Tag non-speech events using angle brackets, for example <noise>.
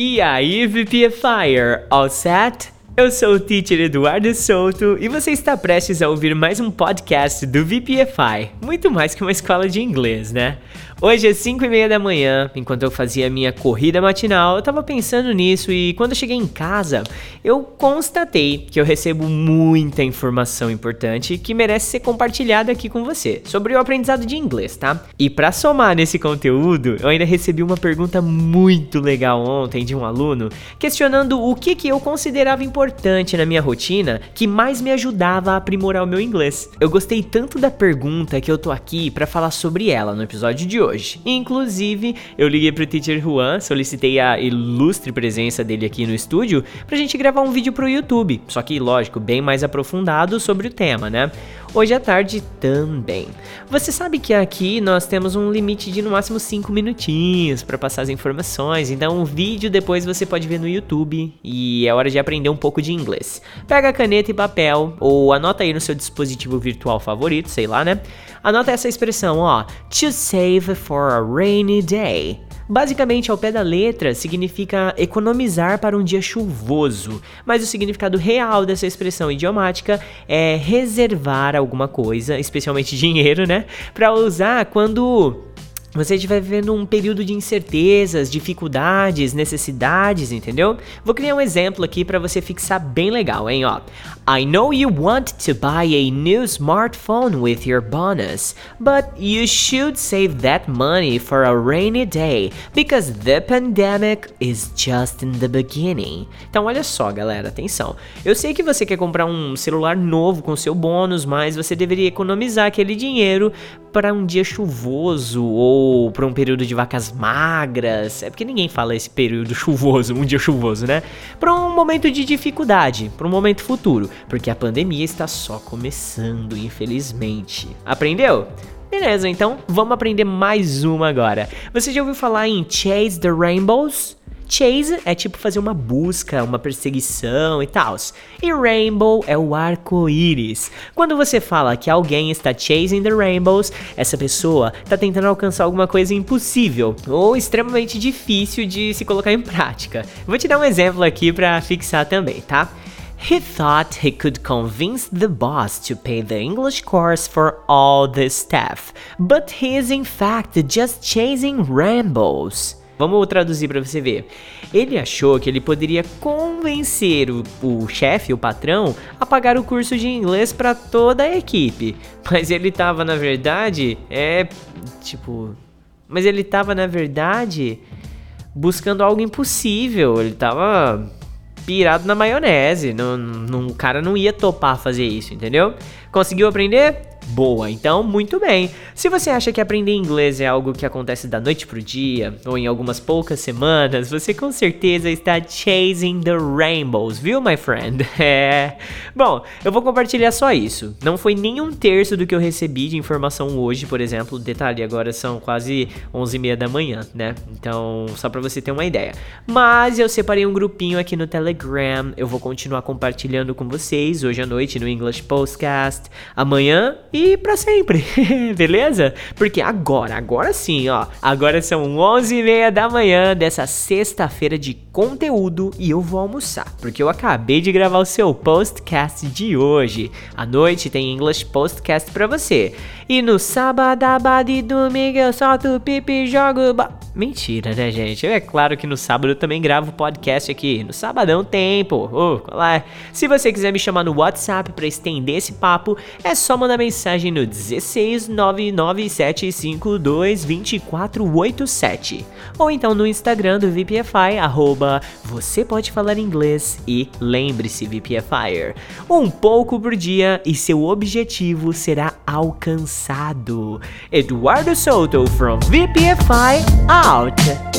E aí, VPFire, all set? Eu sou o teacher Eduardo Souto e você está prestes a ouvir mais um podcast do VPFI, muito mais que uma escola de inglês, né? Hoje é 5 e meia da manhã, enquanto eu fazia minha corrida matinal, eu tava pensando nisso e quando eu cheguei em casa, eu constatei que eu recebo muita informação importante que merece ser compartilhada aqui com você, sobre o aprendizado de inglês, tá? E para somar nesse conteúdo, eu ainda recebi uma pergunta muito legal ontem de um aluno, questionando o que, que eu considerava importante na minha rotina que mais me ajudava a aprimorar o meu inglês. Eu gostei tanto da pergunta que eu tô aqui para falar sobre ela no episódio de hoje. Inclusive, eu liguei pro teacher Juan, solicitei a ilustre presença dele aqui no estúdio pra gente gravar um vídeo pro YouTube. Só que, lógico, bem mais aprofundado sobre o tema, né? Hoje à tarde também. Você sabe que aqui nós temos um limite de no máximo 5 minutinhos para passar as informações, então o vídeo depois você pode ver no YouTube e é hora de aprender um pouco de inglês. Pega caneta e papel ou anota aí no seu dispositivo virtual favorito, sei lá, né? Anota essa expressão, ó, to save for a rainy day. Basicamente, ao pé da letra, significa economizar para um dia chuvoso, mas o significado real dessa expressão idiomática é reservar alguma coisa, especialmente dinheiro, né, para usar quando você estiver vivendo um período de incertezas, dificuldades, necessidades, entendeu? Vou criar um exemplo aqui para você fixar bem legal, hein, ó. I know you want to buy a new smartphone with your bonus, but you should save that money for a rainy day because the pandemic is just in the beginning. Então olha só, galera, atenção. Eu sei que você quer comprar um celular novo com seu bônus, mas você deveria economizar aquele dinheiro para um dia chuvoso ou para um período de vacas magras. É porque ninguém fala esse período chuvoso, um dia chuvoso, né? Para um momento de dificuldade, para um momento futuro, porque a pandemia está só começando, infelizmente. Aprendeu? Beleza, então vamos aprender mais uma agora. Você já ouviu falar em Chase the Rainbows? Chase é tipo fazer uma busca, uma perseguição e tal. E rainbow é o arco-íris. Quando você fala que alguém está chasing the rainbows, essa pessoa está tentando alcançar alguma coisa impossível ou extremamente difícil de se colocar em prática. Vou te dar um exemplo aqui para fixar também, tá? He thought he could convince the boss to pay the English course for all the staff, but he is in fact just chasing rainbows. Vamos traduzir para você ver. Ele achou que ele poderia convencer o, o chefe, o patrão, a pagar o curso de inglês para toda a equipe. Mas ele tava, na verdade, é. Tipo. Mas ele tava, na verdade, buscando algo impossível. Ele tava pirado na maionese. Não, não, o cara não ia topar fazer isso, entendeu? Conseguiu aprender? Boa. Então, muito bem. Se você acha que aprender inglês é algo que acontece da noite pro dia, ou em algumas poucas semanas, você com certeza está chasing the rainbows, viu, my friend? <laughs> É. Bom, eu vou compartilhar só isso. Não foi nem um terço do que eu recebi de informação hoje, por exemplo. Detalhe, agora são quase 11h30 da manhã, né? Então, só pra você ter uma ideia. Mas eu separei um grupinho aqui no Telegram. Eu vou continuar compartilhando com vocês hoje à noite no English Postcast. Amanhã e para sempre, <laughs> beleza? Porque agora, agora sim, ó, agora são 11h30 da manhã dessa sexta-feira de conteúdo e eu vou almoçar, porque eu acabei de gravar o seu postcast de hoje. À noite tem English Postcast para você. E no sábado, abado e domingo eu solto pipi e jogo... Ba... Mentira, né, gente? É claro que no sábado eu também gravo podcast aqui. No sabadão tem, pô. Oh, é? Se você quiser me chamar no WhatsApp para estender esse papo, é só mandar mensagem no 16997522487. Ou então no Instagram do VPFI, arroba você pode falar inglês e lembre-se, VPFire, um pouco por dia e seu objetivo será alcançado. Eduardo Souto from VPFI out.